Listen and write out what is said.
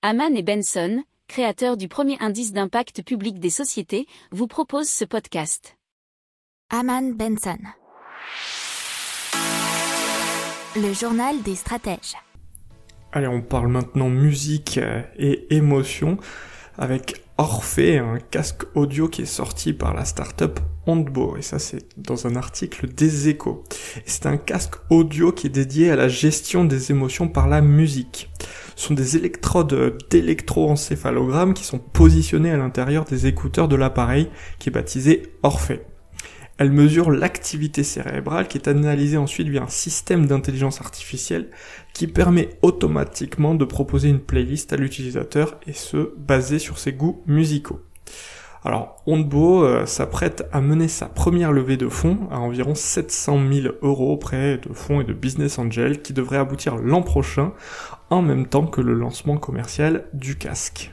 Haman et Benson, créateurs du premier indice d'impact public des sociétés, vous proposent ce podcast. Haman Benson. Le journal des stratèges. Allez, on parle maintenant musique euh, et émotion avec Orphée, un casque audio qui est sorti par la startup Ondbo. Et ça, c'est dans un article des échos. C'est un casque audio qui est dédié à la gestion des émotions par la musique. Sont des électrodes d'électroencéphalogramme qui sont positionnés à l'intérieur des écouteurs de l'appareil qui est baptisé Orphée. Elle mesure l'activité cérébrale qui est analysée ensuite via un système d'intelligence artificielle qui permet automatiquement de proposer une playlist à l'utilisateur et ce, basé sur ses goûts musicaux. Alors, Ondbo euh, s'apprête à mener sa première levée de fonds à environ 700 000 euros auprès de fonds et de business angels qui devrait aboutir l'an prochain en même temps que le lancement commercial du casque.